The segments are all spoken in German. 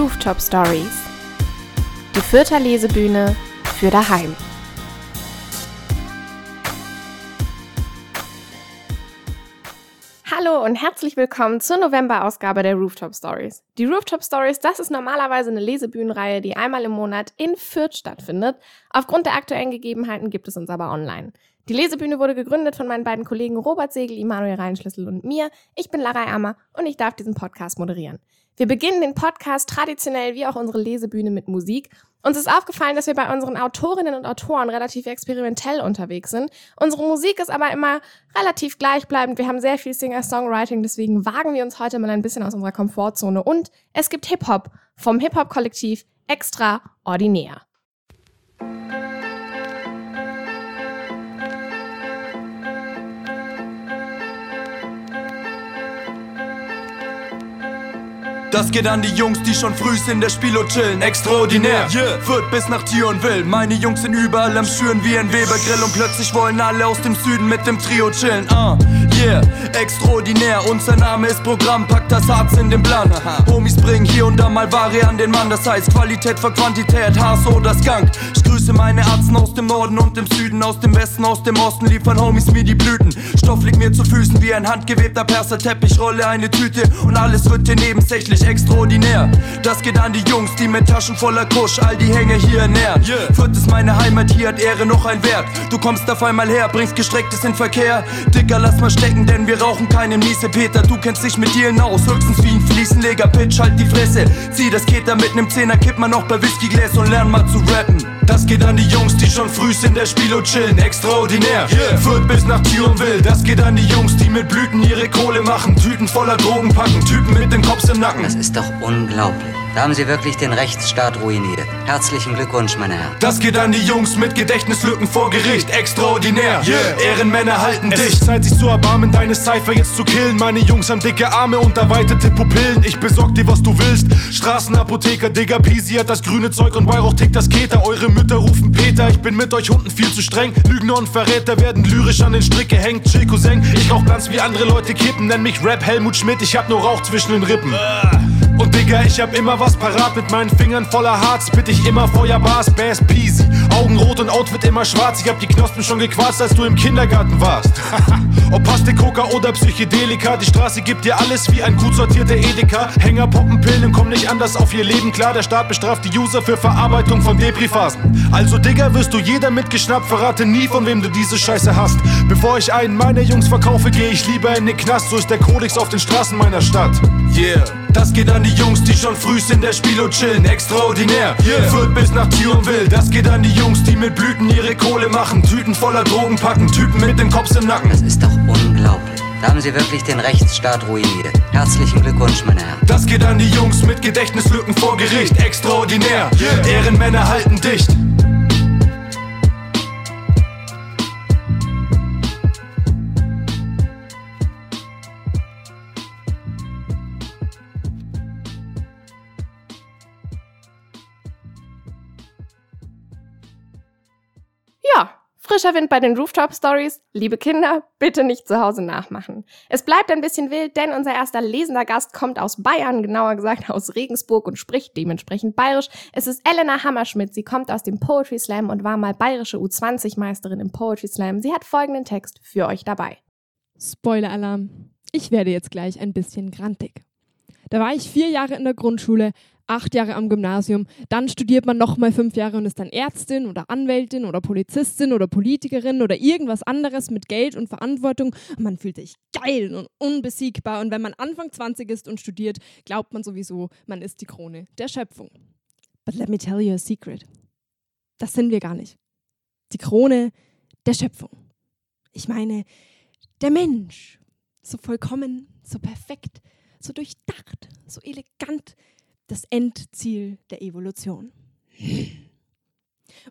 Rooftop Stories. Die Fürther Lesebühne für daheim. Hallo und herzlich willkommen zur November-Ausgabe der Rooftop Stories. Die Rooftop Stories, das ist normalerweise eine Lesebühnenreihe, die einmal im Monat in Fürth stattfindet. Aufgrund der aktuellen Gegebenheiten gibt es uns aber online. Die Lesebühne wurde gegründet von meinen beiden Kollegen Robert Segel, Immanuel Reinschlüssel und mir. Ich bin Lara Ammer und ich darf diesen Podcast moderieren. Wir beginnen den Podcast traditionell wie auch unsere Lesebühne mit Musik. Uns ist aufgefallen, dass wir bei unseren Autorinnen und Autoren relativ experimentell unterwegs sind. Unsere Musik ist aber immer relativ gleichbleibend. Wir haben sehr viel Singer-Songwriting, deswegen wagen wir uns heute mal ein bisschen aus unserer Komfortzone. Und es gibt Hip-Hop vom Hip-Hop-Kollektiv Extraordinär. Das geht an die Jungs, die schon früh in der Spilo chillen. Extraordinär. Yeah. Wird bis nach Thionville. Meine Jungs sind überall am Schüren wie ein Webergrill. Und plötzlich wollen alle aus dem Süden mit dem Trio chillen. Uh. Yeah, extraordinär. Unser Name ist Programm, packt das Harz in den Plan. Homies bringen hier und da mal Ware an den Mann. Das heißt Qualität vor Quantität, Hass oder Skunk. Ich grüße meine Ärzte aus dem Norden und dem Süden, aus dem Westen, aus dem Osten. Liefern Homies mir die Blüten. Stoff liegt mir zu Füßen wie ein handgewebter Perserteppich. Rolle eine Tüte und alles wird hier nebensächlich extraordinär. Das geht an die Jungs, die mit Taschen voller Kusch all die Hänge hier ernähren. Yeah. Fürth ist meine Heimat, hier hat Ehre noch ein Wert. Du kommst auf einmal her, bringst Gestrecktes in Verkehr. Dicker, lass mal stecken, denn wir rauchen keinen Miese Peter. Du kennst dich mit Dealen aus, höchstens wie ein Fliesenleger. Pitch, halt die Fresse. Zieh das Keter mit nem Zehner, kipp mal noch bei Whiskygläs und lern mal zu rappen. Das geht an die Jungs, die schon früh in der Spilo chillen. Extraordinär. Yeah. Führt bis nach Thionville. Das geht an die Jungs, die mit Blüten ihre Kohle machen. Tüten voller Drogen packen. Typen mit dem Kopf im Nacken. Das ist doch unglaublich. Da haben Sie wirklich den Rechtsstaat ruiniert. Herzlichen Glückwunsch, meine Herren. Das geht an die Jungs mit Gedächtnislücken vor Gericht. Extraordinär. Yeah. Ehrenmänner halten es dich. Ist Zeit, sich zu erbarmen, deine Cypher jetzt zu killen. Meine Jungs haben dicke Arme und erweiterte Pupillen. Ich besorg dir, was du willst. Straßenapotheker, Digga, Pisi hat das grüne Zeug und Weihrauch tickt das Keter. Eure Mütter rufen Peter. Ich bin mit euch Hunden viel zu streng. Lügner und Verräter werden lyrisch an den Strick gehängt. Chill, Cousin. Ich rauch ganz wie andere Leute kippen. Nenn mich Rap Helmut Schmidt. Ich hab nur Rauch zwischen den Rippen. Und Digga, ich hab immer was parat mit meinen Fingern voller Harz. Bitte ich immer Feuerbars, Bass Peasy. Augen rot und Outfit immer schwarz. Ich hab die Knospen schon gequarzt, als du im Kindergarten warst. Ob Plastikkoka oder Psychedelika, die Straße gibt dir alles wie ein gut sortierter Edeka. Hänger poppen Pillen, kommen nicht anders auf ihr Leben klar. Der Staat bestraft die User für Verarbeitung von Depri-Phasen. Also Digga, wirst du jeder mitgeschnappt, verrate nie, von wem du diese Scheiße hast. Bevor ich einen meiner Jungs verkaufe, geh ich lieber in den Knast. So ist der Kodex auf den Straßen meiner Stadt. Yeah. Das geht an die Jungs, die schon früh in der Spilo chillen. Extraordinär. Yeah. Führt bis nach Thionville. Das geht an die Jungs, die mit Blüten ihre Kohle machen. Tüten voller Drogen packen. Typen mit dem Kopf im Nacken. Das ist doch unglaublich. Da haben Sie wirklich den Rechtsstaat ruiniert. Herzlichen Glückwunsch, meine Herren. Das geht an die Jungs mit Gedächtnislücken vor Gericht. Extraordinär. Yeah. Ehrenmänner halten dicht. Frischer Wind bei den Rooftop Stories. Liebe Kinder, bitte nicht zu Hause nachmachen. Es bleibt ein bisschen wild, denn unser erster lesender Gast kommt aus Bayern, genauer gesagt aus Regensburg und spricht dementsprechend bayerisch. Es ist Elena Hammerschmidt. Sie kommt aus dem Poetry Slam und war mal bayerische U20-Meisterin im Poetry Slam. Sie hat folgenden Text für euch dabei. Spoiler-Alarm. Ich werde jetzt gleich ein bisschen grantig. Da war ich vier Jahre in der Grundschule, acht Jahre am Gymnasium, dann studiert man nochmal fünf Jahre und ist dann Ärztin oder Anwältin oder Polizistin oder Politikerin oder irgendwas anderes mit Geld und Verantwortung man fühlt sich geil und unbesiegbar und wenn man Anfang 20 ist und studiert, glaubt man sowieso, man ist die Krone der Schöpfung. But let me tell you a secret. Das sind wir gar nicht. Die Krone der Schöpfung. Ich meine, der Mensch, so vollkommen, so perfekt, so durchdacht, so elegant, das Endziel der Evolution.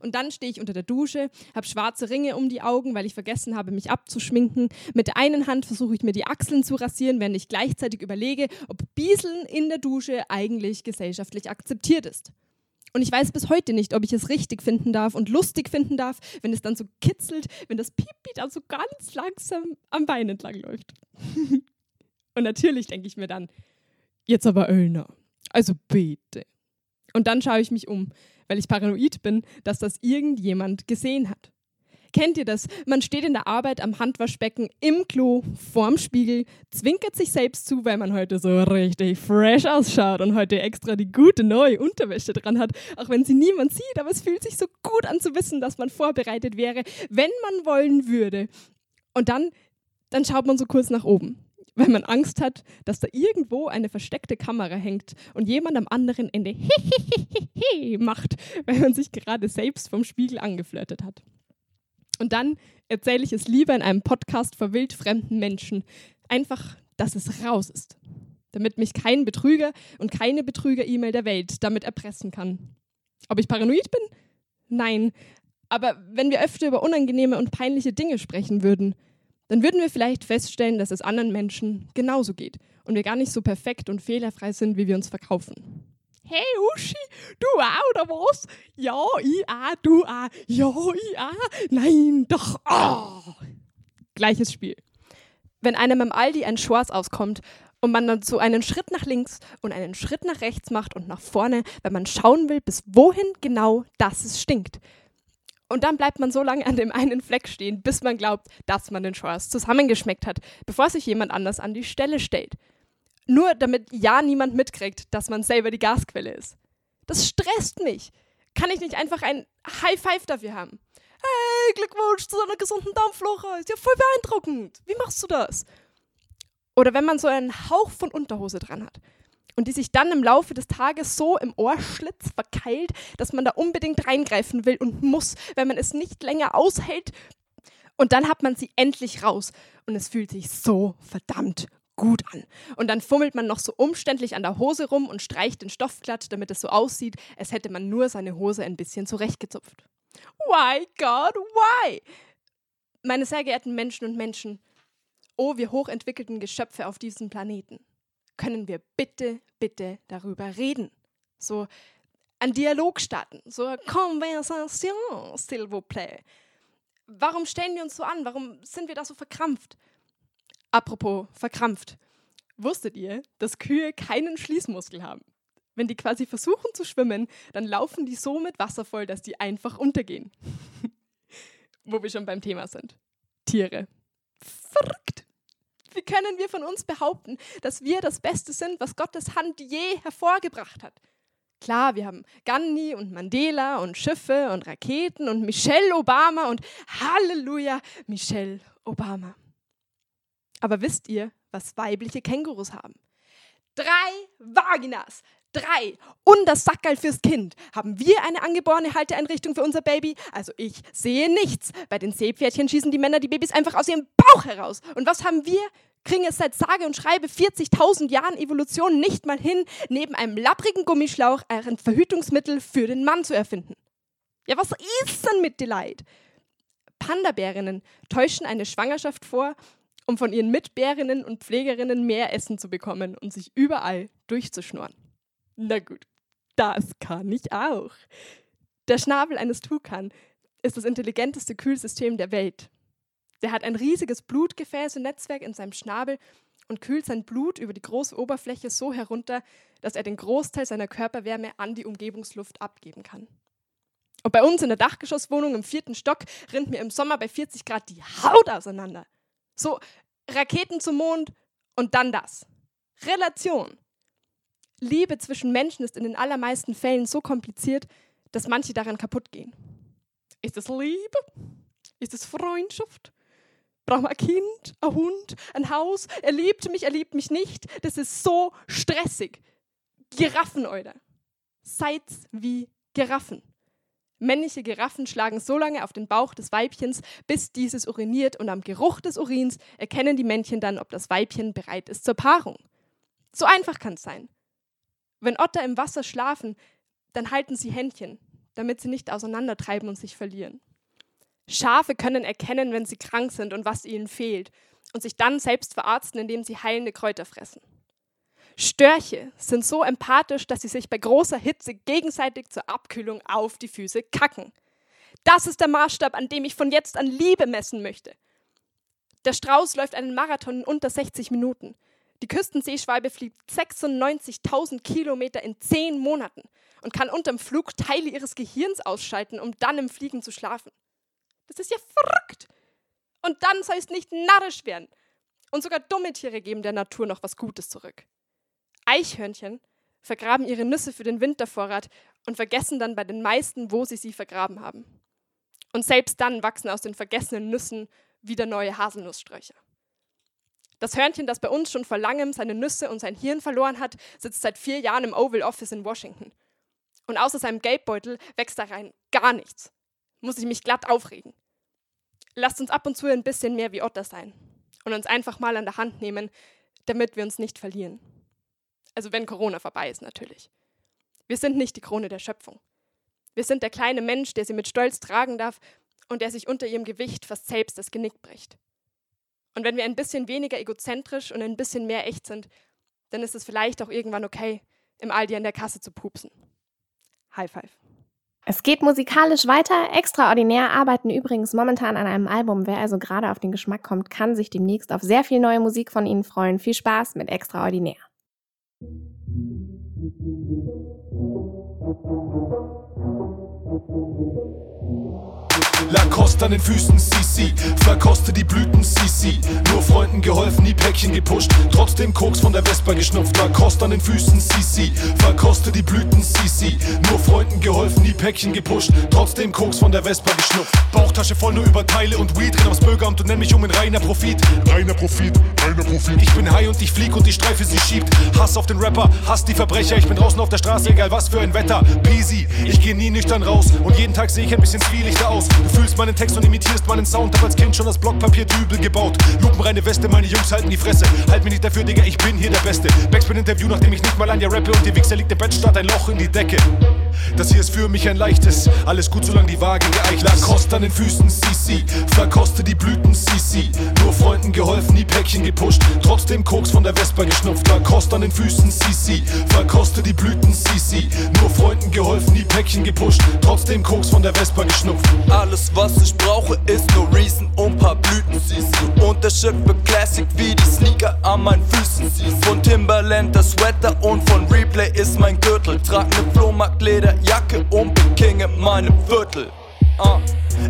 Und dann stehe ich unter der Dusche, habe schwarze Ringe um die Augen, weil ich vergessen habe, mich abzuschminken. Mit der einen Hand versuche ich mir die Achseln zu rasieren, während ich gleichzeitig überlege, ob Bieseln in der Dusche eigentlich gesellschaftlich akzeptiert ist. Und ich weiß bis heute nicht, ob ich es richtig finden darf und lustig finden darf, wenn es dann so kitzelt, wenn das Pipi dann so ganz langsam am Bein entlang läuft. und natürlich denke ich mir dann, jetzt aber Öllner, also bitte, Und dann schaue ich mich um, weil ich paranoid bin, dass das irgendjemand gesehen hat. Kennt ihr das? Man steht in der Arbeit am Handwaschbecken, im Klo, vorm Spiegel, zwinkert sich selbst zu, weil man heute so richtig fresh ausschaut und heute extra die gute neue Unterwäsche dran hat, auch wenn sie niemand sieht, aber es fühlt sich so gut an zu wissen, dass man vorbereitet wäre, wenn man wollen würde. Und dann, dann schaut man so kurz nach oben weil man Angst hat, dass da irgendwo eine versteckte Kamera hängt und jemand am anderen Ende macht, weil man sich gerade selbst vom Spiegel angeflirtet hat. Und dann erzähle ich es lieber in einem Podcast vor wildfremden Menschen. Einfach, dass es raus ist. Damit mich kein Betrüger und keine Betrüger-E-Mail der Welt damit erpressen kann. Ob ich paranoid bin? Nein. Aber wenn wir öfter über unangenehme und peinliche Dinge sprechen würden, dann würden wir vielleicht feststellen, dass es anderen Menschen genauso geht und wir gar nicht so perfekt und fehlerfrei sind, wie wir uns verkaufen. Hey Uschi, du auch oder was? Ja, ich auch, du auch. Ja, ich auch. Nein, doch. Oh. Gleiches Spiel. Wenn einem am Aldi ein Schwarz auskommt und man dann so einen Schritt nach links und einen Schritt nach rechts macht und nach vorne, wenn man schauen will, bis wohin genau das es stinkt. Und dann bleibt man so lange an dem einen Fleck stehen, bis man glaubt, dass man den Schwarz zusammengeschmeckt hat, bevor sich jemand anders an die Stelle stellt. Nur damit ja niemand mitkriegt, dass man selber die Gasquelle ist. Das stresst mich. Kann ich nicht einfach ein High Five dafür haben? Hey, Glückwunsch zu einer gesunden Dampfloche. Ist ja voll beeindruckend. Wie machst du das? Oder wenn man so einen Hauch von Unterhose dran hat und die sich dann im Laufe des Tages so im Ohrschlitz verkeilt, dass man da unbedingt reingreifen will und muss, wenn man es nicht länger aushält. Und dann hat man sie endlich raus und es fühlt sich so verdammt gut an. Und dann fummelt man noch so umständlich an der Hose rum und streicht den Stoff glatt, damit es so aussieht, als hätte man nur seine Hose ein bisschen zurechtgezupft. Why, God, why? Meine sehr geehrten Menschen und Menschen, oh, wir hochentwickelten Geschöpfe auf diesem Planeten, können wir bitte, bitte darüber reden. So einen Dialog starten, so eine Conversation, s'il vous plaît. Warum stellen wir uns so an? Warum sind wir da so verkrampft? Apropos verkrampft. Wusstet ihr, dass Kühe keinen Schließmuskel haben? Wenn die quasi versuchen zu schwimmen, dann laufen die so mit Wasser voll, dass die einfach untergehen. Wo wir schon beim Thema sind. Tiere. Verrückt. Wie können wir von uns behaupten, dass wir das Beste sind, was Gottes Hand je hervorgebracht hat? Klar, wir haben Gandhi und Mandela und Schiffe und Raketen und Michelle Obama und Halleluja, Michelle Obama. Aber wisst ihr, was weibliche Kängurus haben? Drei Vaginas. Drei. Und das Sackerl fürs Kind. Haben wir eine angeborene Halteeinrichtung für unser Baby? Also ich sehe nichts. Bei den Seepferdchen schießen die Männer die Babys einfach aus ihrem Bauch heraus. Und was haben wir? Kriegen es seit sage und schreibe 40.000 Jahren Evolution nicht mal hin, neben einem lapprigen Gummischlauch ein Verhütungsmittel für den Mann zu erfinden. Ja, was ist denn mit Delight? Panda-Bärinnen täuschen eine Schwangerschaft vor um von ihren Mitbärinnen und Pflegerinnen mehr Essen zu bekommen und sich überall durchzuschnurren. Na gut, das kann ich auch. Der Schnabel eines Tukan ist das intelligenteste Kühlsystem der Welt. Der hat ein riesiges Blutgefäße-Netzwerk in seinem Schnabel und kühlt sein Blut über die große Oberfläche so herunter, dass er den Großteil seiner Körperwärme an die Umgebungsluft abgeben kann. Und bei uns in der Dachgeschosswohnung im vierten Stock rinnt mir im Sommer bei 40 Grad die Haut auseinander. So Raketen zum Mond und dann das. Relation. Liebe zwischen Menschen ist in den allermeisten Fällen so kompliziert, dass manche daran kaputt gehen. Ist es Liebe? Ist es Freundschaft? Braucht man ein Kind, ein Hund, ein Haus? Er liebt mich, er liebt mich nicht. Das ist so stressig. Giraffen, oder? Seid wie Giraffen. Männliche Giraffen schlagen so lange auf den Bauch des Weibchens, bis dieses uriniert und am Geruch des Urins erkennen die Männchen dann, ob das Weibchen bereit ist zur Paarung. So einfach kann es sein. Wenn Otter im Wasser schlafen, dann halten sie Händchen, damit sie nicht auseinandertreiben und sich verlieren. Schafe können erkennen, wenn sie krank sind und was ihnen fehlt, und sich dann selbst verarzten, indem sie heilende Kräuter fressen. Störche sind so empathisch, dass sie sich bei großer Hitze gegenseitig zur Abkühlung auf die Füße kacken. Das ist der Maßstab, an dem ich von jetzt an Liebe messen möchte. Der Strauß läuft einen Marathon in unter 60 Minuten. Die Küstenseeschwalbe fliegt 96.000 Kilometer in zehn Monaten und kann unterm Flug Teile ihres Gehirns ausschalten, um dann im Fliegen zu schlafen. Das ist ja verrückt. Und dann soll es nicht narrisch werden. Und sogar dumme Tiere geben der Natur noch was Gutes zurück. Eichhörnchen vergraben ihre Nüsse für den Wintervorrat und vergessen dann bei den meisten, wo sie sie vergraben haben. Und selbst dann wachsen aus den vergessenen Nüssen wieder neue Haselnusssträucher. Das Hörnchen, das bei uns schon vor langem seine Nüsse und sein Hirn verloren hat, sitzt seit vier Jahren im Oval Office in Washington. Und außer seinem Geldbeutel wächst da rein gar nichts. Muss ich mich glatt aufregen. Lasst uns ab und zu ein bisschen mehr wie Otter sein und uns einfach mal an der Hand nehmen, damit wir uns nicht verlieren. Also wenn Corona vorbei ist natürlich. Wir sind nicht die Krone der Schöpfung. Wir sind der kleine Mensch, der sie mit Stolz tragen darf und der sich unter ihrem Gewicht fast selbst das Genick bricht. Und wenn wir ein bisschen weniger egozentrisch und ein bisschen mehr echt sind, dann ist es vielleicht auch irgendwann okay, im Aldi an der Kasse zu pupsen. High five. Es geht musikalisch weiter. Extraordinär arbeiten übrigens momentan an einem Album. Wer also gerade auf den Geschmack kommt, kann sich demnächst auf sehr viel neue Musik von ihnen freuen. Viel Spaß mit Extraordinär. Lacoste an den Füßen, CC, verkoste die Blüten, CC. Nur Freunden geholfen, die Päckchen gepusht, trotzdem Koks von der Vespa geschnupft. Lacoste an den Füßen, CC, verkoste die Blüten, CC. Nur Freunden geholfen, die Päckchen gepusht, trotzdem Koks von der Vespa geschnupft. Bauchtasche voll nur über Teile und Weed, renn aufs Bürgeramt und nenn mich um in reiner Profit. Reiner Profit, reiner Profit. Ich bin high und ich flieg und die Streife sie schiebt. Hass auf den Rapper, Hass die Verbrecher. Ich bin draußen auf der Straße, egal was für ein Wetter. Peasy, ich geh nie nüchtern raus und jeden Tag sehe ich ein bisschen zwielichter aus. Du fühlst meinen Text und imitierst meinen Sound. Hab als Kind schon das Blockpapier dübel gebaut. Lupenreine Weste, meine Jungs halten die Fresse. Halt mir nicht dafür, Digga, ich bin hier der Beste. Backspin-Interview, nachdem ich nicht mal an dir rappe und die Wichser liegt im Bett, statt ein Loch in die Decke. Das hier ist für mich ein leichtes. Alles gut, solange die Waage geeicht ist. Lacoste an den Füßen, CC. Verkoste die Blüten, CC. Nur Freunden geholfen, die Päckchen gepusht. Trotzdem Koks von der Vespa geschnupft. Lacoste an den Füßen, CC. Verkoste die Blüten, CC. Nur Freunden geholfen, die Päckchen gepusht. Trotzdem Koks von der Vespa geschnupft. Alles, was ich brauche, ist nur Reason und paar Blüten. Und der Schippe Classic wie die Sneaker an meinen Füßen. Von Timberland das Sweater und von Replay ist mein Gürtel. Trag ne Flohmarktlederjacke und bin King in meinem Viertel. Uh.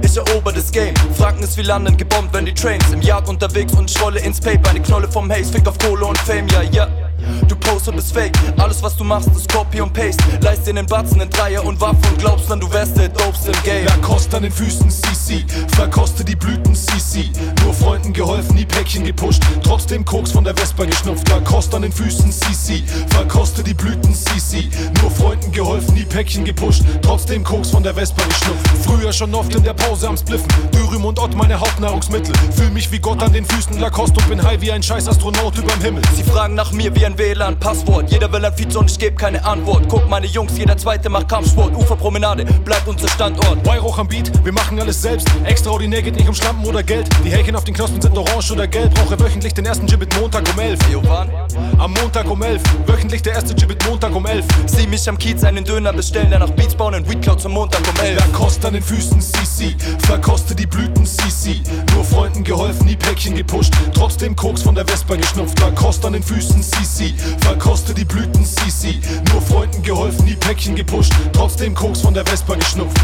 Ich erober das Game. Franken ist wie London gebombt, wenn die Trains im Yard unterwegs und ich rolle ins Paper. Eine Knolle vom Haze, fick auf Kohle und Fame, ja, ja. Du post und bist fake, alles was du machst ist Copy und Paste. Leist dir den Batzen, in Dreier und Waffe und glaubst dann du wärst der Dopeste im Game. Lacoste an den Füßen, CC. Verkoste die Blüten, CC. Nur Freunden geholfen, die Päckchen gepusht. Trotzdem Koks von der Vespa geschnupft. Lacoste an den Füßen, CC. Verkoste die Blüten, CC. Nur Freunden geholfen, die Päckchen gepusht. Trotzdem Koks von der Vespa geschnupft. Früher schon oft in der Pause am Spliffen. Dürüm und Ott meine Hauptnahrungsmittel. Fühl mich wie Gott an den Füßen Lacoste und bin high wie ein scheiß Astronaut überm Himmel. Sie fragen nach mir wie ein WLAN-Passwort. Jeder will ein Feature und ich geb keine Antwort. Guck meine Jungs, jeder zweite macht Kampfsport. Uferpromenade bleibt unser Standort. Weihrauch am Beat, wir machen alles selbst. Extraordinär geht nicht um Schlampen oder Geld. Die Häkchen auf den Knospen sind orange oder gelb. Brauche wöchentlich den ersten Gibbet Montag um 11. Yo, wann? Am Montag um 11. Wöchentlich der erste Gibbet Montag um 11. Sieh mich am Kiez einen Döner bestellen, danach Beats bauen und Weedcloud zum Montag um 11. Lacoste an den Füßen, CC. Verkoste die Blüten, CC. Nur Freunden geholfen, die Päckchen gepusht. Trotzdem Koks von der Vespa geschnupft. Lacoste an den Füßen, CC. Verkoste die Blüten, CC. Nur Freunden geholfen, die Päckchen gepusht. Trotzdem Koks von der Vespa geschnupft.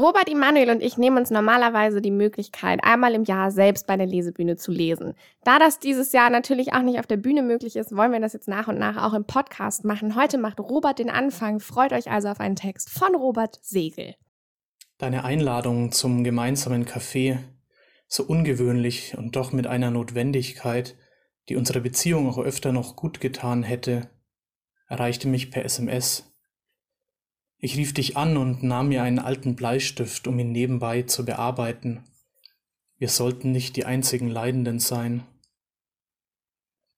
Robert Emanuel und ich nehmen uns normalerweise die Möglichkeit, einmal im Jahr selbst bei der Lesebühne zu lesen. Da das dieses Jahr natürlich auch nicht auf der Bühne möglich ist, wollen wir das jetzt nach und nach auch im Podcast machen. Heute macht Robert den Anfang. Freut euch also auf einen Text von Robert Segel. Deine Einladung zum gemeinsamen Café, so ungewöhnlich und doch mit einer Notwendigkeit, die unserer Beziehung auch öfter noch gut getan hätte, erreichte mich per SMS. Ich rief dich an und nahm mir einen alten Bleistift, um ihn nebenbei zu bearbeiten. Wir sollten nicht die einzigen Leidenden sein.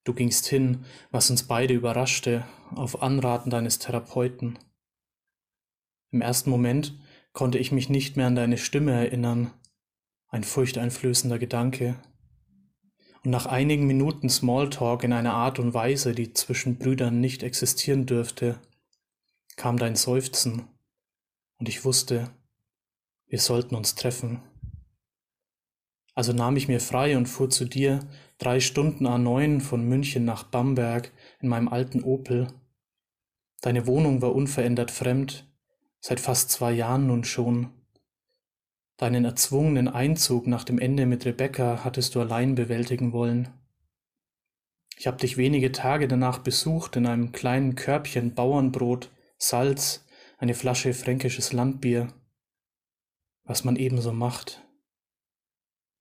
Du gingst hin, was uns beide überraschte, auf Anraten deines Therapeuten. Im ersten Moment konnte ich mich nicht mehr an deine Stimme erinnern, ein furchteinflößender Gedanke. und nach einigen Minuten Smalltalk in einer Art und Weise, die zwischen Brüdern nicht existieren dürfte, kam dein Seufzen und ich wusste, wir sollten uns treffen. Also nahm ich mir frei und fuhr zu dir drei Stunden A9 von München nach Bamberg in meinem alten Opel. Deine Wohnung war unverändert fremd, seit fast zwei Jahren nun schon. Deinen erzwungenen Einzug nach dem Ende mit Rebecca hattest du allein bewältigen wollen. Ich habe dich wenige Tage danach besucht in einem kleinen Körbchen Bauernbrot, Salz, eine Flasche fränkisches Landbier. Was man ebenso macht.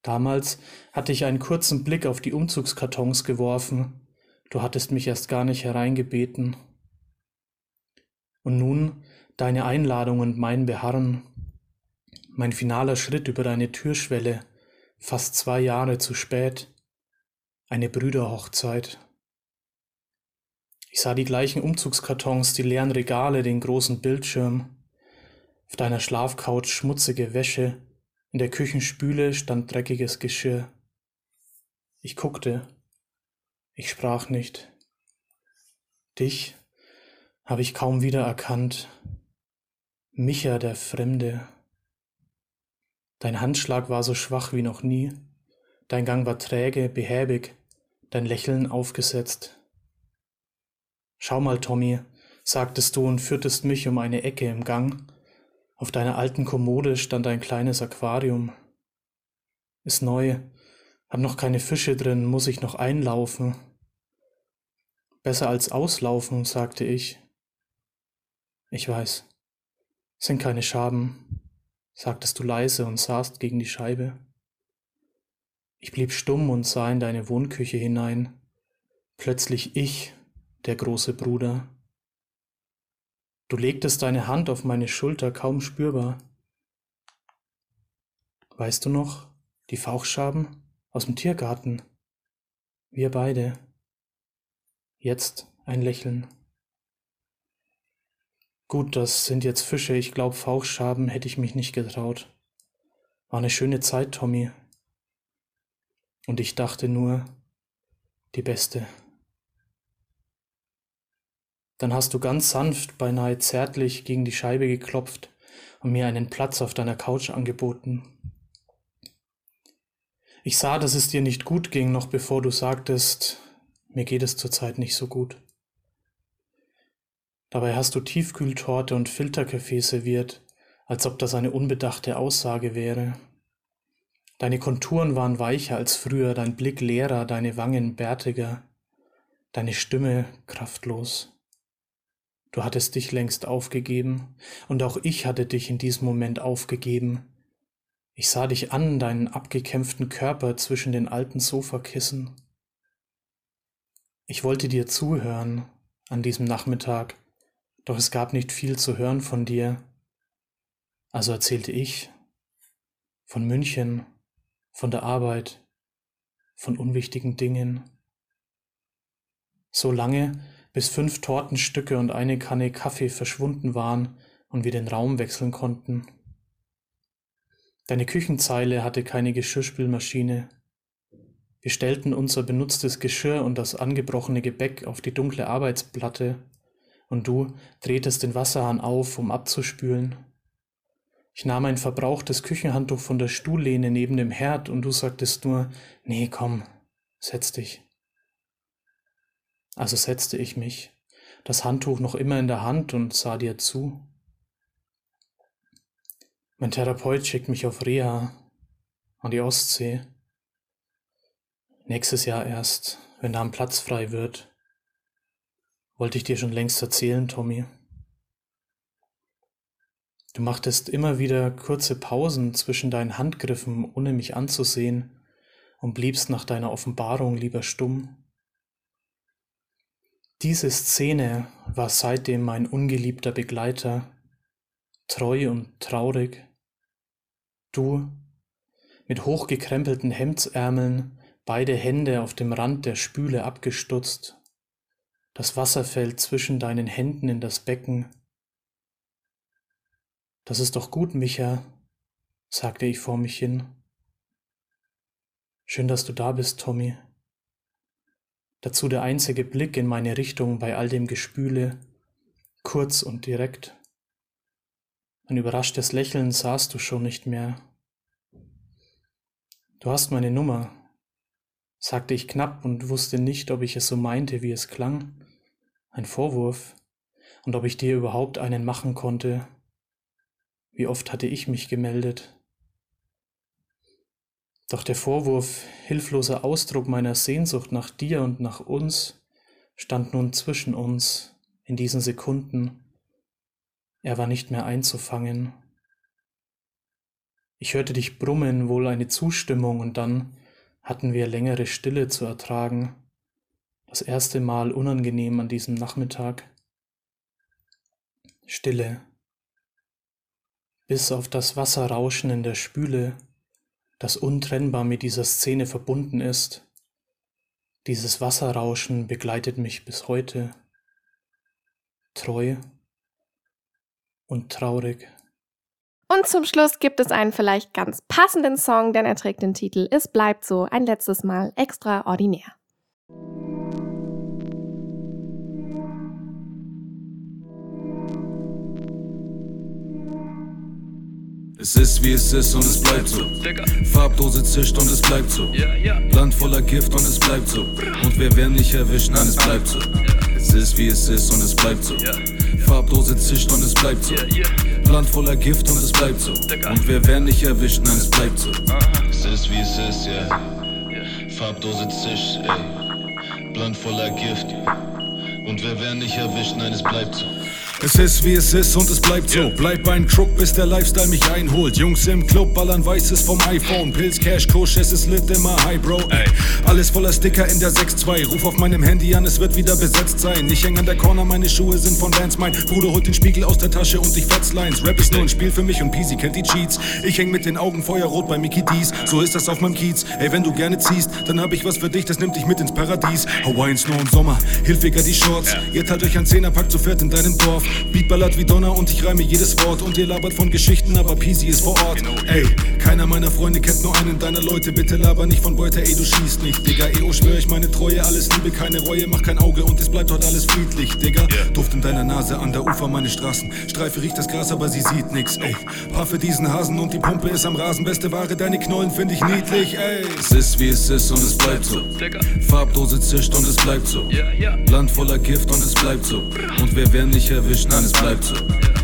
Damals hatte ich einen kurzen Blick auf die Umzugskartons geworfen. Du hattest mich erst gar nicht hereingebeten. Und nun deine Einladung und mein Beharren, mein finaler Schritt über deine Türschwelle, fast zwei Jahre zu spät, eine Brüderhochzeit. Ich sah die gleichen Umzugskartons, die leeren Regale, den großen Bildschirm, auf deiner Schlafcouch schmutzige Wäsche, in der Küchenspüle stand dreckiges Geschirr. Ich guckte, ich sprach nicht. Dich habe ich kaum wiedererkannt, Micha der Fremde. Dein Handschlag war so schwach wie noch nie, dein Gang war träge, behäbig, dein Lächeln aufgesetzt. Schau mal, Tommy, sagtest du und führtest mich um eine Ecke im Gang, auf deiner alten Kommode stand ein kleines Aquarium. Ist neu, hab noch keine Fische drin, muss ich noch einlaufen. Besser als auslaufen, sagte ich. Ich weiß. Sind keine Schaben, sagtest du leise und saßt gegen die Scheibe. Ich blieb stumm und sah in deine Wohnküche hinein. Plötzlich ich, der große Bruder. Du legtest deine Hand auf meine Schulter kaum spürbar. Weißt du noch, die Fauchschaben aus dem Tiergarten? Wir beide. Jetzt ein Lächeln. Gut, das sind jetzt Fische. Ich glaube, Fauchschaben hätte ich mich nicht getraut. War eine schöne Zeit, Tommy. Und ich dachte nur, die beste. Dann hast du ganz sanft, beinahe zärtlich gegen die Scheibe geklopft und mir einen Platz auf deiner Couch angeboten. Ich sah, dass es dir nicht gut ging, noch bevor du sagtest, mir geht es zurzeit nicht so gut. Dabei hast du Tiefkühltorte und Filterkaffee serviert, als ob das eine unbedachte Aussage wäre. Deine Konturen waren weicher als früher, dein Blick leerer, deine Wangen bärtiger, deine Stimme kraftlos. Du hattest dich längst aufgegeben, und auch ich hatte dich in diesem Moment aufgegeben. Ich sah dich an, deinen abgekämpften Körper zwischen den alten Sofakissen. Ich wollte dir zuhören an diesem Nachmittag, doch es gab nicht viel zu hören von dir. Also erzählte ich von München, von der Arbeit, von unwichtigen Dingen. So lange, bis fünf Tortenstücke und eine Kanne Kaffee verschwunden waren und wir den Raum wechseln konnten. Deine Küchenzeile hatte keine Geschirrspülmaschine. Wir stellten unser benutztes Geschirr und das angebrochene Gebäck auf die dunkle Arbeitsplatte, und du drehtest den Wasserhahn auf, um abzuspülen. Ich nahm ein verbrauchtes Küchenhandtuch von der Stuhllehne neben dem Herd, und du sagtest nur, nee, komm, setz dich. Also setzte ich mich, das Handtuch noch immer in der Hand und sah dir zu. Mein Therapeut schickt mich auf Reha an die Ostsee. Nächstes Jahr erst, wenn da ein Platz frei wird. Wollte ich dir schon längst erzählen, Tommy. Du machtest immer wieder kurze Pausen zwischen deinen Handgriffen, ohne mich anzusehen, und bliebst nach deiner Offenbarung lieber stumm. Diese Szene war seitdem mein ungeliebter Begleiter, treu und traurig. Du, mit hochgekrempelten Hemdsärmeln, beide Hände auf dem Rand der Spüle abgestutzt, das Wasser fällt zwischen deinen Händen in das Becken. Das ist doch gut, Micha, sagte ich vor mich hin. Schön, dass du da bist, Tommy. Dazu der einzige Blick in meine Richtung bei all dem Gespüle, kurz und direkt. Ein überraschtes Lächeln sahst du schon nicht mehr. Du hast meine Nummer, sagte ich knapp und wusste nicht, ob ich es so meinte, wie es klang. Ein Vorwurf, und ob ich dir überhaupt einen machen konnte. Wie oft hatte ich mich gemeldet? Doch der Vorwurf, hilfloser Ausdruck meiner Sehnsucht nach dir und nach uns, stand nun zwischen uns in diesen Sekunden. Er war nicht mehr einzufangen. Ich hörte dich brummen, wohl eine Zustimmung, und dann hatten wir längere Stille zu ertragen, das erste Mal unangenehm an diesem Nachmittag. Stille, bis auf das Wasserrauschen in der Spüle das untrennbar mit dieser Szene verbunden ist. Dieses Wasserrauschen begleitet mich bis heute, treu und traurig. Und zum Schluss gibt es einen vielleicht ganz passenden Song, denn er trägt den Titel Es bleibt so ein letztes Mal extraordinär. Es ist wie es ist und es bleibt so. Farbdose zischt und es bleibt so. Land voller Gift und es bleibt so. Und wir werden nicht erwischt, nein, es bleibt so. Es ist wie es ist und es bleibt so. Farbdose zischt und es bleibt so. Land voller Gift und es bleibt so. Und wir werden nicht erwischt, nein, es bleibt so. Es ist wie es ist, ja. Yeah. Farbdose zischt, ey. Land voller Gift. Und wir werden nicht erwischt, nein, es bleibt so. Es ist wie es ist und es bleibt so. Bleib beim Crook, bis der Lifestyle mich einholt. Jungs im Club ballern Weißes vom iPhone. Pilz, Cash, Kush, es ist lit immer high, Bro. Ey. Alles voller Sticker in der 6-2. Ruf auf meinem Handy an, es wird wieder besetzt sein. Ich häng an der Corner, meine Schuhe sind von Vans. Mein Bruder holt den Spiegel aus der Tasche und ich fetz Lines. Rap ist nur ein Spiel für mich und Peasy kennt die Cheats. Ich häng mit den Augen feuerrot bei Mickey D's. So ist das auf meinem Kiez. Ey, wenn du gerne ziehst, dann hab ich was für dich, das nimmt dich mit ins Paradies. Hawaiian Snow und Sommer, Hilfiger die Shorts. Ihr teilt euch ein Zehnerpack zu viert in deinem Dorf. Beat ballert wie Donner und ich reime jedes Wort und ihr labert von Geschichten, aber Peasy ist vor Ort. Ey, keiner meiner Freunde kennt nur einen deiner Leute, bitte laber nicht von Beute, ey, du schießt nicht. Digga, EO schwör ich meine Treue, alles Liebe, keine Reue, mach kein Auge und es bleibt dort alles friedlich, Digga. Duft in deiner Nase an der Ufer meine Straßen. Streife riecht das Gras, aber sie sieht nix, ey. Paffe diesen Hasen und die Pumpe ist am Rasen, beste Ware, deine Knollen find ich niedlich, ey. Es ist wie es ist und es bleibt so. Farbdose zischt und es bleibt so. Land voller Gift und es bleibt so. Und wir werden nicht erwischt, nein, es bleibt so.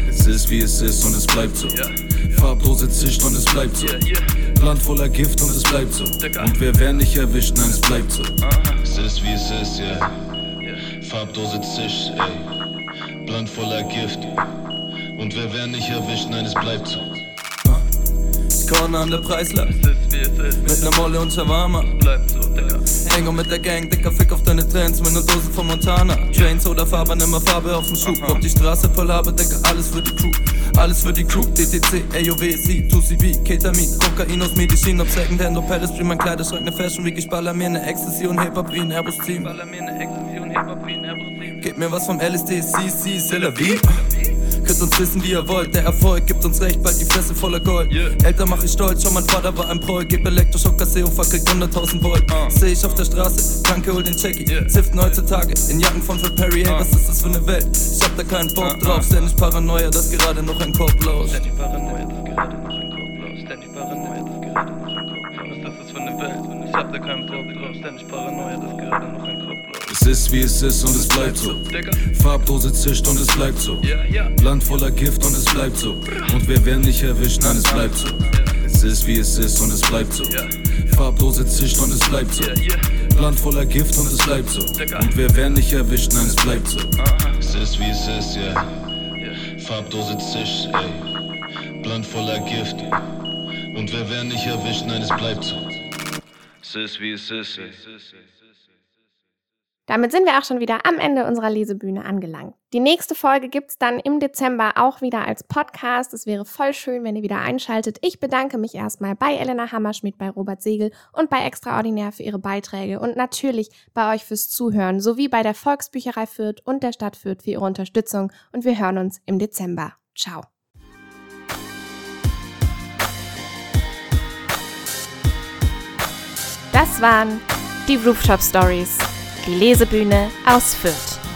Es ist wie es ist und es bleibt so. Farbdose zischt und es bleibt so. Land voller Gift und es bleibt so. Und wir werden nicht erwischt, nein, es bleibt so. Es ist wie es ist, ja. Farbdose zischt, ey. Land voller Gift. Und wir werden nicht erwischt, nein, es bleibt so. Corner an der Preislage. Mit ner Molle und Shawarma. Hängo mit der Gang, dicker Fick auf deine Trends, mit ner Dose von Montana. Chains oder Farbe, nimm mal Farbe auf dem Schuh. Ob die Straße voll habe, Dicker, alles für die Crew. Alles für die Crew, DTC, AOWC, 2CB, Ketamin, Kokain aus Medizin, ob Secondhand, ob Palace mein Kleiderschrank, ne Fashion Week, ich baller mir ne Ecstasy und Hip-Hop wie ein Airbus-Team. Gib mir was vom LSD, CC, Celavi. Könnt uns wissen, wie ihr wollt. Der Erfolg gibt uns recht, bald die Fresse voller Gold. Yeah. Eltern mach ich stolz, schon mein Vater war ein Proll. Gib Elektroschock, Kaseo, verkriegt 100.000 Volt. Uh. Seh ich auf der Straße, Kranke hol den Jackie. Yeah. Ziften heutzutage in Jacken von Fred Perry. Ey, uh. was ist das für eine Welt? Ich hab da keinen Bock uh, drauf. Ständig Paranoia, dass gerade noch ein Korb los. Ständig Paranoia, dass gerade noch ein Korb los. Ständig Paranoia, dass gerade noch ein Korb los. Was ist das für eine Welt? Ich hab da keinen Bock drauf. Ständig Paranoia, dass gerade noch ein. Es ist wie es ist und es bleibt so. Farbdose zischt und es bleibt so. Land voller Gift und es bleibt so. Und wir werden nicht erwischt, nein, es bleibt so. Es ist wie es ist und es bleibt so. Farbdose zischt und es bleibt so. Land voller Gift und es bleibt so. Und wir werden nicht erwischt, nein, es bleibt so. Es ist wie es ist, ja. Farbdose zischt, ey. Land voller Gift. Und wir werden nicht erwischt, nein, es bleibt so. Es ist wie es ist, ey. Damit sind wir auch schon wieder am Ende unserer Lesebühne angelangt. Die nächste Folge gibt's dann im Dezember auch wieder als Podcast. Es wäre voll schön, wenn ihr wieder einschaltet. Ich bedanke mich erstmal bei Elena Hammerschmidt, bei Robert Segel und bei Extraordinär für ihre Beiträge und natürlich bei euch fürs Zuhören sowie bei der Volksbücherei Fürth und der Stadt Fürth für ihre Unterstützung. Und wir hören uns im Dezember. Ciao. Das waren die Rooftop Stories Die Lesebühne aus Fürth.